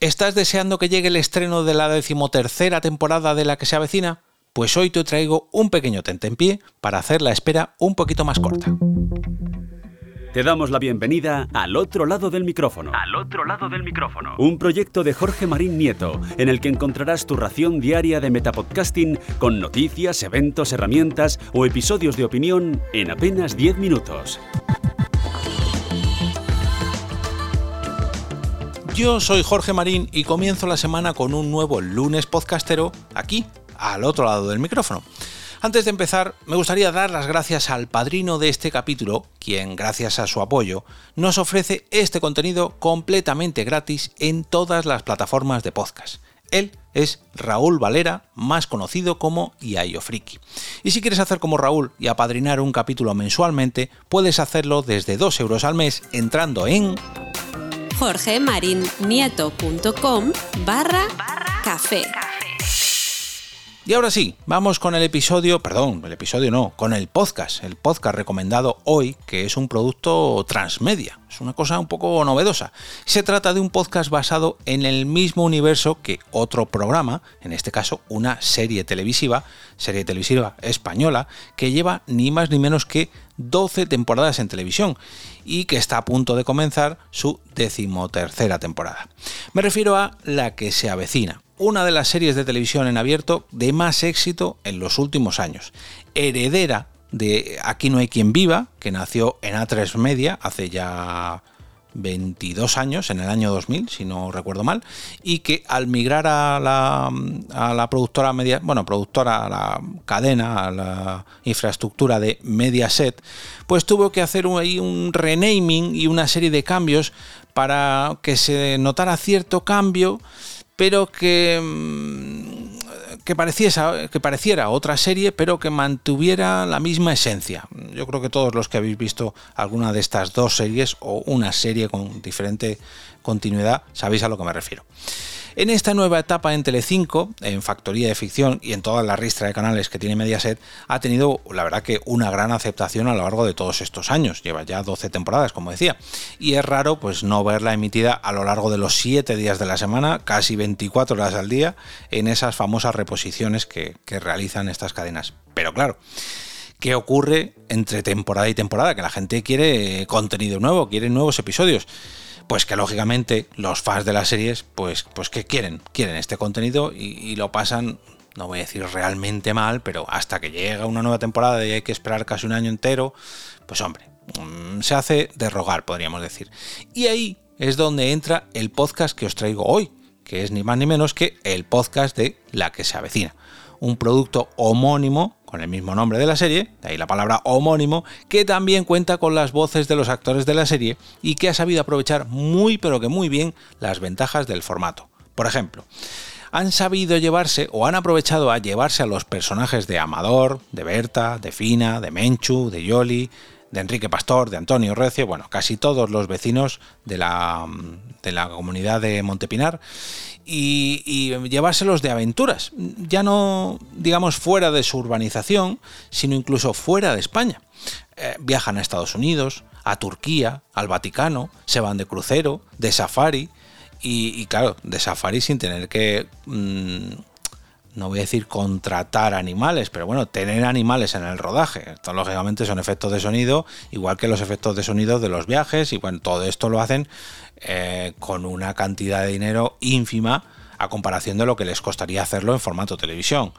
¿Estás deseando que llegue el estreno de la decimotercera temporada de la que se avecina? Pues hoy te traigo un pequeño tentempié para hacer la espera un poquito más corta. Te damos la bienvenida al otro lado del micrófono. Al otro lado del micrófono. Un proyecto de Jorge Marín Nieto, en el que encontrarás tu ración diaria de metapodcasting con noticias, eventos, herramientas o episodios de opinión en apenas 10 minutos. Yo soy Jorge Marín y comienzo la semana con un nuevo lunes podcastero aquí, al otro lado del micrófono. Antes de empezar, me gustaría dar las gracias al padrino de este capítulo, quien, gracias a su apoyo, nos ofrece este contenido completamente gratis en todas las plataformas de podcast. Él es Raúl Valera, más conocido como Iaio Friki. Y si quieres hacer como Raúl y apadrinar un capítulo mensualmente, puedes hacerlo desde 2 euros al mes entrando en jorgemarinieto.com barra café. Y ahora sí, vamos con el episodio, perdón, el episodio no, con el podcast, el podcast recomendado hoy, que es un producto transmedia, es una cosa un poco novedosa. Se trata de un podcast basado en el mismo universo que otro programa, en este caso una serie televisiva, serie televisiva española, que lleva ni más ni menos que 12 temporadas en televisión y que está a punto de comenzar su decimotercera temporada. Me refiero a La que se avecina, una de las series de televisión en abierto de más éxito en los últimos años, heredera de Aquí no hay quien viva, que nació en A3 Media hace ya 22 años, en el año 2000, si no recuerdo mal, y que al migrar a la, productora media, bueno, productora, a la cadena, a la infraestructura de Mediaset, pues tuvo que hacer ahí un renaming y una serie de cambios para que se notara cierto cambio pero que, mm, que, pareciese, que pareciera otra serie, pero que mantuviera la misma esencia. Yo creo que todos los que habéis visto alguna de estas dos series o una serie con diferente continuidad sabéis a lo que me refiero. En esta nueva etapa en Telecinco, en Factoría de Ficción y en toda la ristra de canales que tiene Mediaset, ha tenido, la verdad, que una gran aceptación a lo largo de todos estos años. Lleva ya 12 temporadas, como decía. Y es raro, pues, no verla emitida a lo largo de los 7 días de la semana, casi 24 horas al día, en esas famosas reposiciones que, que realizan estas cadenas. Pero claro, ¿Qué ocurre entre temporada y temporada? Que la gente quiere contenido nuevo, quiere nuevos episodios pues que lógicamente los fans de las series, pues, pues que quieren, quieren este contenido y, lo pasan, no voy a decir realmente mal, pero hasta que llega una nueva temporada y hay que esperar casi un año entero, pues hombre, mm, se hace de rogar, podríamos decir. Y ahí es donde entra el podcast que os traigo hoy, que es ni más ni menos que el podcast de La que se avecina un producto homónimo con el mismo nombre de la serie, de ahí la palabra homónimo, que también cuenta con las voces de los actores de la serie y que ha sabido aprovechar muy pero que muy bien las ventajas del formato. Por ejemplo, han sabido llevarse o han aprovechado a llevarse a los personajes de Amador, de Berta, de Fina, de Menchu, de Yoli, de Enrique Pastor, de Antonio Recio, bueno, casi todos los vecinos de la, de la comunidad de Montepinar y, llevárselos de aventuras, ya no digamos fuera de su urbanización, sino incluso fuera de España. Eh, viajan a Estados Unidos, a Turquía, al Vaticano, se van de crucero, de safari, y, claro, de safari sin tener que mm, no voy a decir contratar animales, pero bueno, tener animales en el rodaje. Esto lógicamente son efectos de sonido, igual que los efectos de sonido de los viajes, y bueno, todo esto lo hacen eh, con una cantidad de dinero ínfima a comparación de lo que les costaría hacerlo en formato televisión.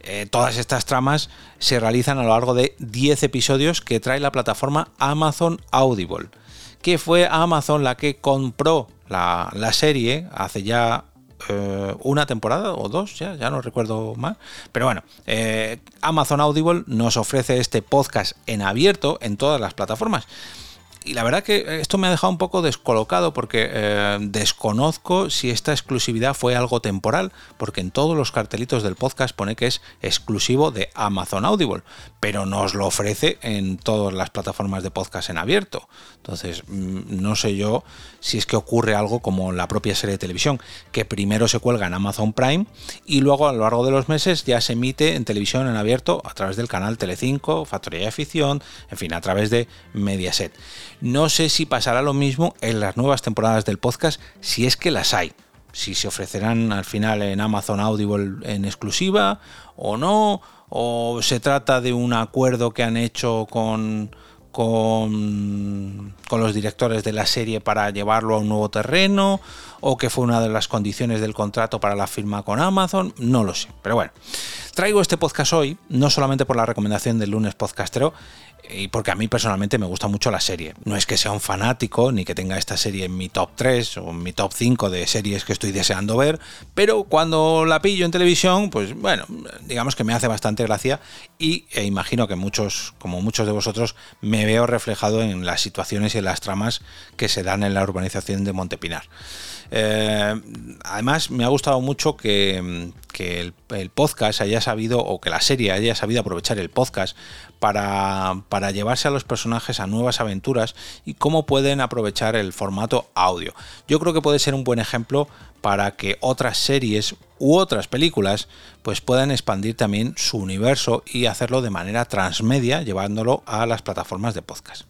Eh, todas estas tramas se realizan a lo largo de 10 episodios que trae la plataforma Amazon Audible, que fue Amazon la que compró la, la serie hace ya eh, una temporada o dos, ya, ya no recuerdo más. Pero bueno, eh, Amazon Audible nos ofrece este podcast en abierto en todas las plataformas y la verdad que esto me ha dejado un poco descolocado porque eh, desconozco si esta exclusividad fue algo temporal, porque en todos los cartelitos del podcast pone que es exclusivo de Amazon Audible, pero nos lo ofrece en todas las plataformas de podcast en abierto. Entonces, mm, no sé yo si es que ocurre algo como la propia serie de televisión, que primero se cuelga en Amazon Prime y luego a lo largo de los meses ya se emite en televisión en abierto a través del canal Telecinco, Factoría de Ficción, en fin, a través de Mediaset. No sé si pasará lo mismo en las nuevas temporadas del podcast, si es que las hay. si se ofrecerán al final en Amazon Audible en exclusiva o no, o se trata de un acuerdo que han hecho con, con, los directores de la serie para llevarlo a un nuevo terreno, o que fue una de las condiciones del contrato para la firma con Amazon, no lo sé. Pero bueno, traigo este podcast hoy, no solamente por la recomendación del lunes podcastero, y porque a mí personalmente me gusta mucho la serie. No es que sea un fanático ni que tenga esta serie en mi top 3 o en mi top 5 de series que estoy deseando ver, pero cuando la pillo en televisión, pues bueno, digamos que me hace bastante gracia y e imagino que muchos, como muchos de vosotros, me veo reflejado en las situaciones y en las tramas que se dan en la urbanización de Montepinar. Eh, además, me ha gustado mucho que, el, el, podcast haya sabido, o que la serie haya sabido aprovechar el podcast para, para, llevarse a los personajes a nuevas aventuras y cómo pueden aprovechar el formato audio. Yo creo que puede ser un buen ejemplo para que otras series u otras películas pues puedan expandir también su universo y hacerlo de manera transmedia llevándolo a las plataformas de podcast.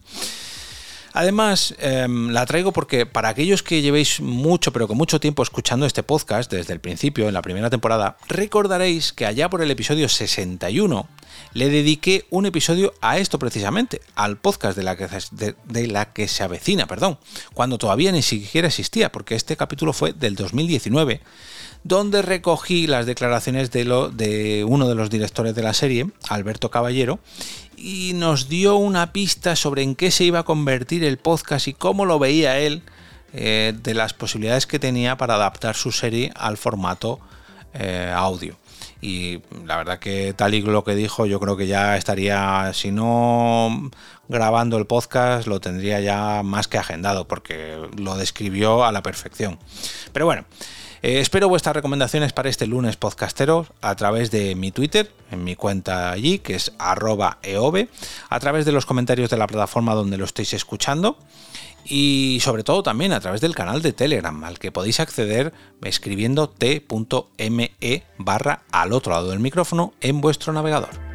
Además, em, la traigo porque para aquellos que llevéis mucho, pero con mucho tiempo escuchando este podcast desde el principio, en la primera temporada, recordaréis que allá por el episodio 61 le dediqué un episodio a esto precisamente, al podcast de la que, se avecina, perdón, cuando todavía ni siquiera existía, porque este capítulo fue del 2019 donde recogí las declaraciones de, uno de los directores de la serie, Alberto Caballero, y nos dio una pista sobre en qué se iba a convertir el podcast y cómo lo veía él eh, de las posibilidades que tenía para adaptar su serie al formato eh, audio. Y la verdad que tal y lo que dijo, yo creo que ya estaría, si no grabando el podcast, lo tendría ya más que agendado, porque lo describió a la perfección. Pero bueno, eh, espero vuestras recomendaciones para este lunes podcastero a través de mi Twitter, en mi cuenta allí, que es arroba eove, a través de los comentarios de la plataforma donde lo estéis escuchando y sobre todo también a través del canal de Telegram al que podéis acceder escribiendo t.me barra al otro lado del micrófono en vuestro navegador.